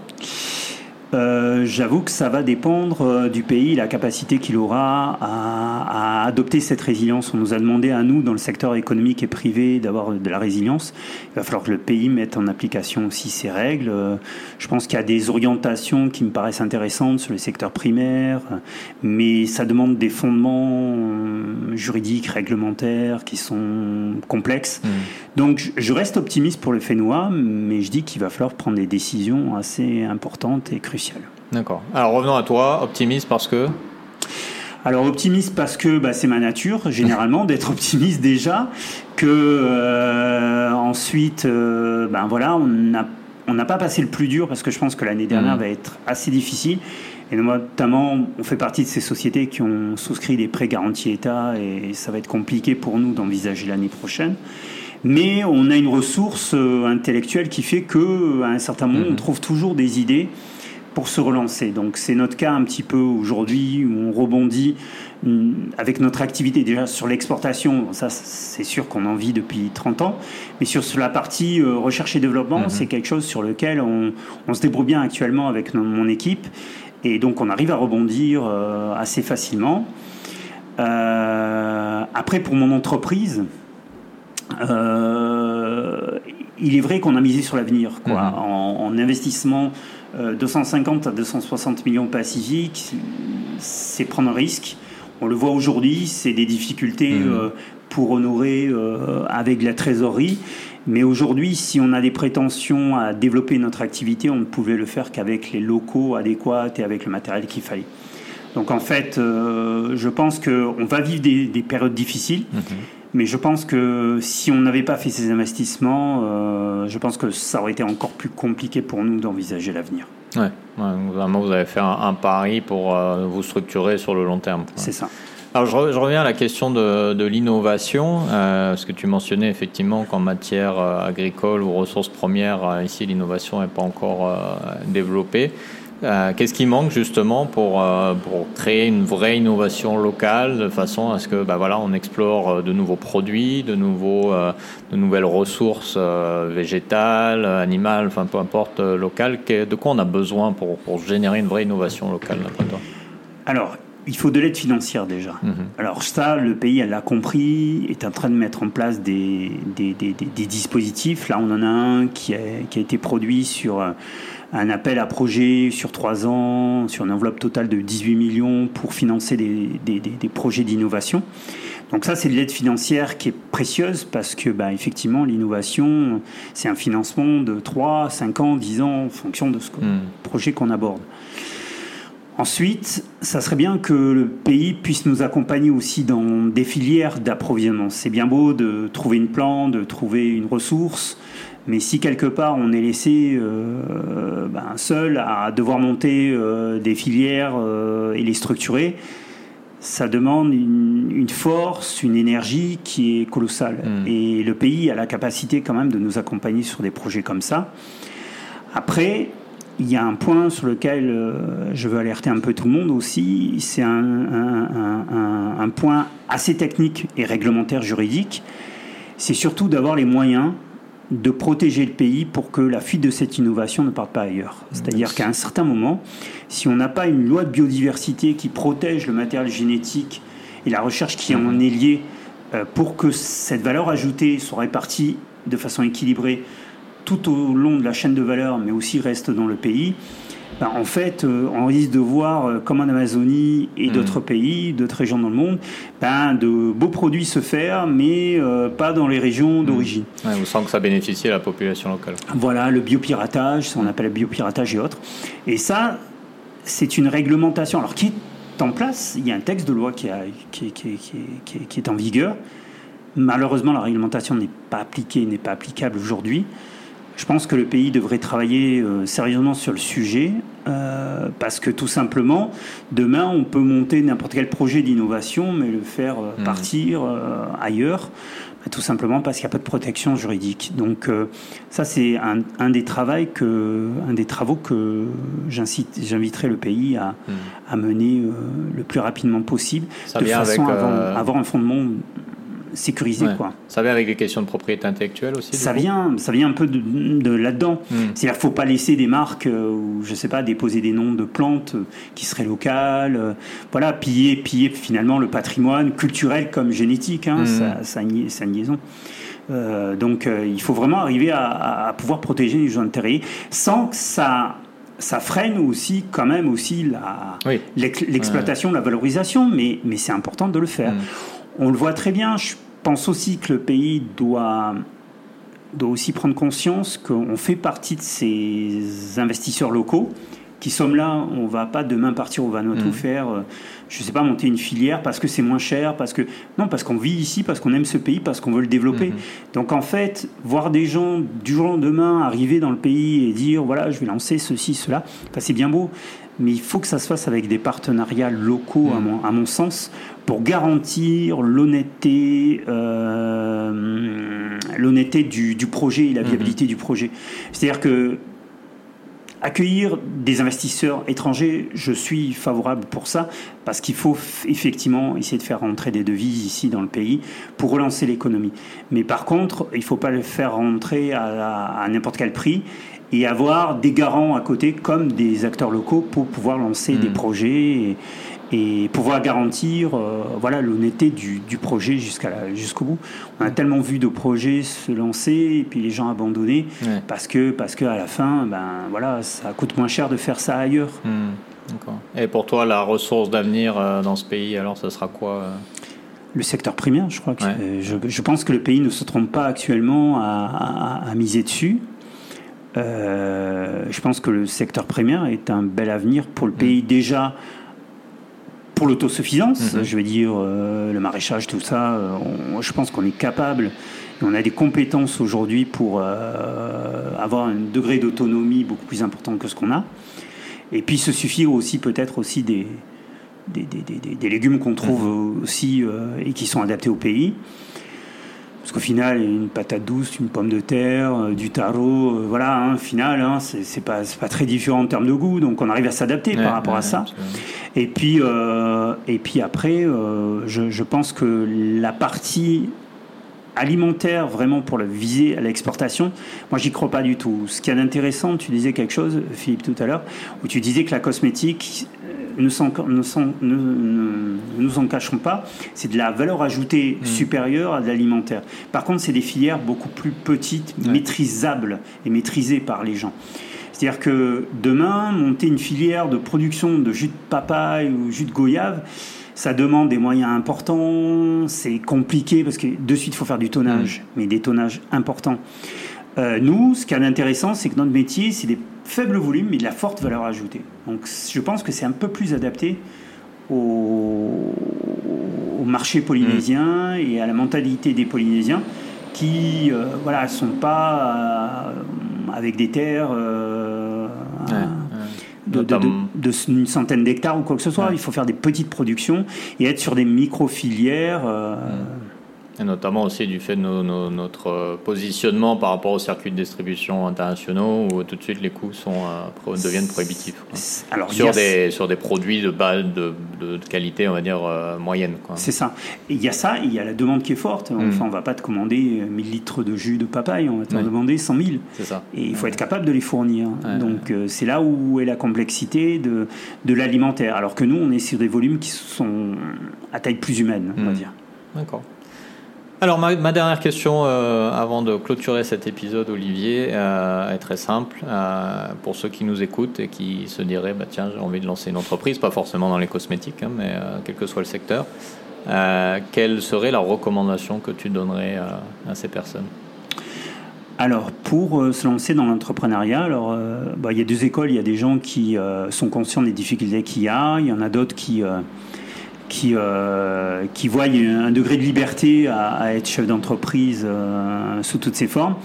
euh, J'avoue que ça va dépendre euh, du pays, la capacité qu'il aura à, adopter cette résilience. On nous a demandé à nous, dans le secteur économique et privé, d'avoir de la résilience. Il va falloir que le pays mette en application aussi ces règles. Euh, je pense qu'il y a des orientations qui me paraissent intéressantes sur le secteur primaire, mais ça demande des fondements juridiques, réglementaires qui sont complexes. Mmh. Donc je reste optimiste pour le Fénois, mais je dis qu'il va falloir prendre des décisions assez importantes et cruciales. D'accord. Alors revenons à toi, optimiste parce que alors optimiste parce que bah, c'est ma nature généralement d'être optimiste déjà, que euh, ensuite, euh, ben voilà, on n'a pas passé le plus dur parce que je pense que l'année dernière Mhm. va être assez difficile. Et notamment, on fait partie de ces sociétés qui ont souscrit des prêts garantis État et ça va être compliqué pour nous d'envisager l'année prochaine. Mais on a une ressource euh, intellectuelle qui fait que, à un certain moment, on trouve toujours des idées pour se relancer. Donc c'est notre cas un petit peu aujourd'hui où on rebondit hum, avec notre activité déjà sur l'exportation. Ça c'est sûr qu'on en vit depuis 30 ans. Mais sur, la partie euh, recherche et développement, Mhm. c'est quelque chose sur lequel on, on se débrouille bien actuellement avec mon équipe. Et donc on arrive à rebondir euh, assez facilement. Euh, après pour mon entreprise, euh, il est vrai qu'on a misé sur l'avenir. quoi. Mhm. En, en investissement, 250 à 260 millions Pacifique, c'est prendre un risque. On le voit aujourd'hui, c'est des difficultés Mhm. euh, pour honorer euh, avec la trésorerie. Mais aujourd'hui, si on a des prétentions à développer notre activité, on ne pouvait le faire qu'avec les locaux adéquats et avec le matériel qu'il fallait. Donc en fait, euh, je pense qu'on va vivre des, des périodes difficiles. Mhm. Mais je pense que si on n'avait pas fait ces investissements, euh, je pense que ça aurait été encore plus compliqué pour nous d'envisager l'avenir. Ouais, ouais, vraiment, vous avez fait un, un pari pour euh, vous structurer sur le long terme. C'est ça. Alors, je, re- je reviens à la question de, de l'innovation, euh, parce que tu mentionnais effectivement qu'en matière agricole ou ressources premières, ici, l'innovation n'est pas encore développée. Euh, Qu'est-ce qui manque justement pour, euh, pour créer une vraie innovation locale de façon à ce que bah, voilà, on explore euh, de nouveaux produits, de, nouveaux, de nouvelles ressources végétales, animales, enfin peu importe, locales. De quoi on a besoin pour, pour générer une vraie innovation locale d'après toi? Alors, il faut de l'aide financière déjà. Mhm. Alors ça, le pays, elle l'a compris, est en train de mettre en place des, des, des- des- des dispositifs. Là, on en a un qui a, qui a été produit sur euh, un appel à projet sur trois ans, sur une enveloppe totale de 18 millions pour financer des, projets d'innovation. Donc ça, c'est de l'aide financière qui est précieuse parce que, bah, effectivement, l'innovation, c'est un financement de 3, 5 ans, 10 ans, en fonction de ce Mhm. projet qu'on aborde. Ensuite, ça serait bien que le pays puisse nous accompagner aussi dans des filières d'approvisionnement. C'est bien beau de trouver une plante, de trouver une ressource, mais si quelque part on est laissé euh, ben, seul à devoir monter euh, des filières euh, et les structurer, ça demande une, une force, une énergie qui est colossale. Mm. Et le pays a la capacité quand même de nous accompagner sur des projets comme ça. Après, il y a un point sur lequel euh, je veux alerter un peu tout le monde aussi, c'est un, un- un- un- un point assez technique et réglementaire juridique, c'est surtout d'avoir les moyens de protéger le pays pour que la fuite de cette innovation ne parte pas ailleurs. C'est-à-dire qu'à un certain moment, si on n'a pas une loi de biodiversité qui protège le matériel génétique et la recherche qui en est liée euh, pour que cette valeur ajoutée soit répartie de façon équilibrée tout au long de la chaîne de valeur, mais aussi reste dans le pays, ben, en fait, euh, on risque de voir, euh, comme en Amazonie et d'autres pays, d'autres régions dans le monde, ben, de beaux produits se faire, mais euh, pas dans les régions d'origine. Ouais, on sent que ça bénéficie à la population locale. Voilà, le biopiratage, ce qu'on appelle le biopiratage et autres. Et ça, c'est une réglementation. Alors, qui est en place Il y a un texte de loi qui, a- qui- qui- qui- qui- qui est en vigueur. Malheureusement, la réglementation n'est pas appliquée, n'est pas applicable aujourd'hui. Je pense que le pays devrait travailler euh, sérieusement sur le sujet euh, parce que tout simplement, demain, on peut monter n'importe quel projet d'innovation, mais le faire euh, Mhm. partir ailleurs, bah, tout simplement parce qu'il n'y a pas de protection juridique. Donc ça, c'est un, un des travaux que, un des travaux que j'incite, j'inviterai le pays à, à mener le plus rapidement possible, Ça de façon avec, à avoir, à avoir un fondement sécurisé, Ouais. quoi. Ça vient avec les questions de propriété intellectuelle aussi Ça vient, ça vient un peu de, de là-dedans. Hmm. C'est-à-dire qu'il faut pas laisser des marques euh, ou je sais pas déposer des noms de plantes euh, qui seraient locales. euh, voilà, piller, piller finalement le patrimoine culturel comme génétique. Hein, Mhm. ça, ça, a une- ça une liaison. Donc il faut vraiment arriver à, pouvoir protéger les joints de terrier sans que ça ça freine aussi quand même aussi la Oui. l'exploitation, la valorisation, mais, mais c'est important de le faire. Mm. On le voit très bien. Je pense aussi que le pays doit, aussi prendre conscience qu'on fait partie de ces investisseurs locaux qui sommes là, on va pas demain partir au Vanuatu faire, euh, je sais pas, monter une filière parce que c'est moins cher, parce que non, parce qu'on vit ici, parce qu'on aime ce pays, parce qu'on veut le développer. Donc en fait, voir des gens du jour au lendemain arriver dans le pays et dire voilà, je vais lancer ceci, cela, c'est bien beau. Mais il faut que ça se fasse avec des partenariats locaux, à, mon, à, mon, sens, pour garantir l'honnêteté, euh, l'honnêteté du, du, projet et la viabilité du projet. C'est-à-dire que accueillir des investisseurs étrangers, je suis favorable pour ça, parce qu'il faut effectivement essayer de faire rentrer des devises ici dans le pays pour relancer l'économie. Mais par contre, il ne faut pas le faire rentrer à, à n'importe quel prix et avoir des garants à côté comme des acteurs locaux pour pouvoir lancer des hmm. projets et, pouvoir garantir euh, voilà l'honnêteté du, du, projet jusqu'à jusqu'au bout. On a tellement vu de projets se lancer et puis les gens abandonner parce que parce que à la fin ben voilà ça coûte moins cher de faire ça ailleurs. Hmm. Et pour toi la ressource d'avenir euh, dans ce pays alors ce sera quoi euh? Le secteur primaire, je crois que je, je, pense que le pays ne se trompe pas actuellement à, à miser dessus. Je pense que le secteur primaire est un bel avenir pour le mm. pays déjà pour l'autosuffisance, mm-hmm. je veux dire euh, le maraîchage, tout ça, euh, je pense qu'on est capable, on a des compétences aujourd'hui pour avoir un degré d'autonomie beaucoup plus important que ce qu'on a. Et puis se suffire aussi peut-être aussi des, des, des, des légumes qu'on trouve mm-hmm. aussi et qui sont adaptés au pays. Parce qu'au final, une patate douce, une pomme de terre, euh, du taro, euh, voilà, hein, final, hein, c'est pas, pas très différent en termes de goût, donc on arrive à s'adapter par rapport à ça. Et puis, euh, et puis après, je, je, pense que la partie alimentaire vraiment pour le viser à l'exportation, moi j'y crois pas du tout. Ce qui est intéressant, tu disais quelque chose, Philippe, tout à l'heure, où tu disais que la cosmétique nous ne nous en cachons pas, c'est de la valeur ajoutée mmh. supérieure à de l'alimentaire. Par contre, c'est des filières beaucoup plus petites, maîtrisables et maîtrisées par les gens. C'est-à-dire que demain, monter une filière de production de jus de papaye ou jus de goyave, ça demande des moyens importants, c'est compliqué parce que de suite il faut faire du tonnage, mmh. mais des tonnages importants. Euh, nous, ce qui est intéressant, c'est que notre métier, c'est des faibles volumes, mais de la forte valeur ajoutée. Donc je pense que c'est un peu plus adapté au, marché polynésien mm. et à la mentalité des Polynésiens qui euh, voilà sont pas euh, avec des terres de, de, centaine d'hectares ou quoi que ce soit. Il faut faire des petites productions et être sur des micro-filières. Mm. Et notamment aussi du fait de notre euh, positionnement par rapport aux circuits de distribution internationaux où tout de suite les coûts sont, euh, deviennent prohibitifs. Alors, sur, des, sur des produits de, base, de, de, qualité, on va dire, euh, moyenne. C'est ça. Il y a ça, il y a la demande qui est forte. Mm. Enfin, on ne va pas te commander 1000 litres de jus de papaye, on va te demander 100 000. C'est ça. Et il faut être capable de les fournir. Donc c'est là où est la complexité de, de l'alimentaire. Alors que nous, on est sur des volumes qui sont à taille plus humaine, on va mm. dire. D'accord. Alors ma, dernière question euh, avant de clôturer cet épisode, Olivier, euh, est très simple. Euh, pour ceux qui nous écoutent et qui se diraient, bah, tiens, j'ai envie de lancer une entreprise, pas forcément dans les cosmétiques, hein, mais quel que soit le secteur, quelle serait la recommandation que tu donnerais à ces personnes? Alors, pour se lancer dans l'entrepreneuriat, bah, il y a deux écoles. Il y a des gens qui sont conscients des difficultés qu'il y a. Il y en a d'autres qui qui, euh, voient un degré de liberté à, être chef d'entreprise euh, sous toutes ses formes.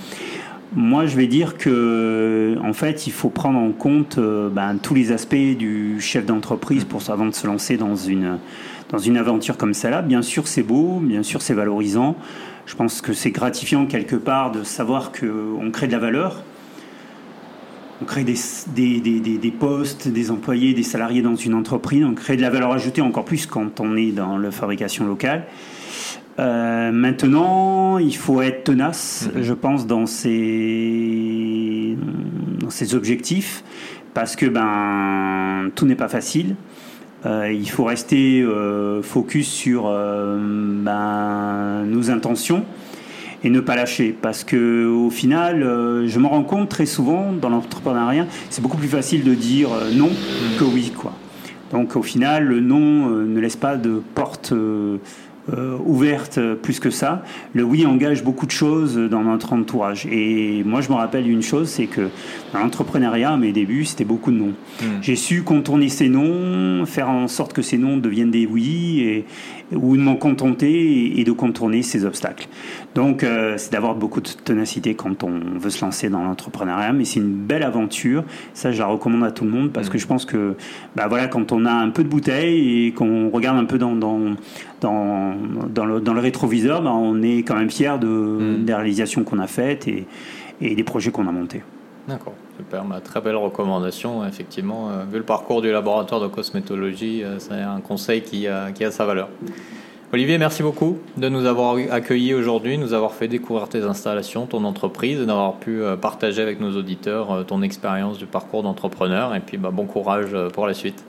Moi, je vais dire que, en fait, il faut prendre en compte euh, ben, tous les aspects du chef d'entreprise pour avant de se lancer dans une dans une aventure comme celle-là. Bien sûr, c'est beau, bien sûr, c'est valorisant. Je pense que c'est gratifiant quelque part de savoir qu'on crée de la valeur on crée des, des, postes, des employés, des salariés dans une entreprise, on crée de la valeur ajoutée encore plus quand on est dans la fabrication locale. Euh, maintenant, il faut être tenace, mm-hmm. je pense, dans ses, dans ses objectifs, parce que ben, tout n'est pas facile. Euh, il faut rester euh, focus sur ben, nos intentions et ne pas lâcher. Parce que au final, euh, je me rends compte très souvent dans l'entrepreneuriat, c'est beaucoup plus facile de dire euh, non que oui, quoi. Donc au final, le non euh, ne laisse pas de porte euh, ouverte plus que ça. Le oui engage beaucoup de choses dans notre entourage. Et moi, je me rappelle une chose, c'est que dans l'entrepreneuriat, à mes débuts, c'était beaucoup de non. Hmm. J'ai su contourner ces noms, faire en sorte que ces noms deviennent des oui, et, ou de m'en contenter et, de contourner ces obstacles. Donc, euh, c'est d'avoir beaucoup de ténacité quand on veut se lancer dans l'entrepreneuriat, mais c'est une belle aventure. Ça, je la recommande à tout le monde parce hmm. que je pense que, bah voilà, quand on a un peu de bouteille et qu'on regarde un peu dans, dans dans, dans, le, dans le rétroviseur, ben, on est quand même fier de, hmm. des réalisations qu'on a faites et, et des projets qu'on a montés. D'accord, super. Ma très belle recommandation, effectivement. Euh, vu le parcours du laboratoire de cosmétologie, euh, c'est un conseil qui a, qui a sa valeur. Olivier, merci beaucoup de nous avoir accueillis aujourd'hui, nous avoir fait découvrir tes installations, ton entreprise, d'avoir pu euh, partager avec nos auditeurs ton expérience du parcours d'entrepreneur. Et puis, bah, bon courage pour la suite.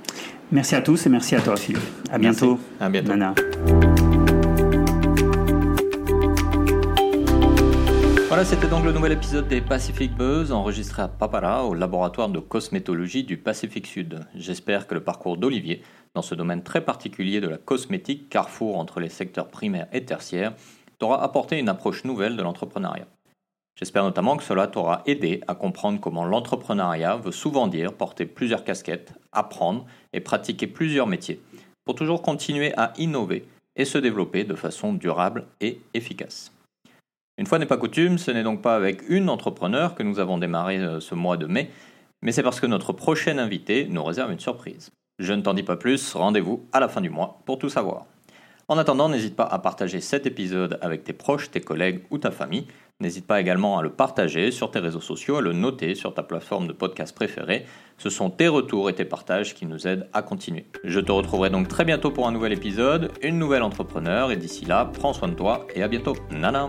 Merci à tous et merci à toi, Philippe. À bientôt. À bientôt. Nana. Voilà, c'était donc le nouvel épisode des Pacific Buzz enregistré à Papara au laboratoire de cosmétologie du Pacifique Sud. J'espère que le parcours d'Olivier dans ce domaine très particulier de la cosmétique, carrefour entre les secteurs primaires et tertiaires, t'aura apporté une approche nouvelle de l'entrepreneuriat. J'espère notamment que cela t'aura aidé à comprendre comment l'entrepreneuriat veut souvent dire porter plusieurs casquettes, apprendre et pratiquer plusieurs métiers, pour toujours continuer à innover et se développer de façon durable et efficace. Une fois n'est pas coutume, ce n'est donc pas avec une entrepreneur que nous avons démarré euh, ce mois de mai, mais c'est parce que notre prochain invité nous réserve une surprise. Je ne t'en dis pas plus, rendez-vous à la fin du mois pour tout savoir. En attendant, n'hésite pas à partager cet épisode avec tes proches, tes collègues ou ta famille. N'hésite pas également à le partager sur tes réseaux sociaux, à le noter sur ta plateforme de podcast préférée. Ce sont tes retours et tes partages qui nous aident à continuer. Je te retrouverai donc très bientôt pour un nouvel épisode, une nouvelle entrepreneur, et d'ici là, prends soin de toi et à bientôt. Nana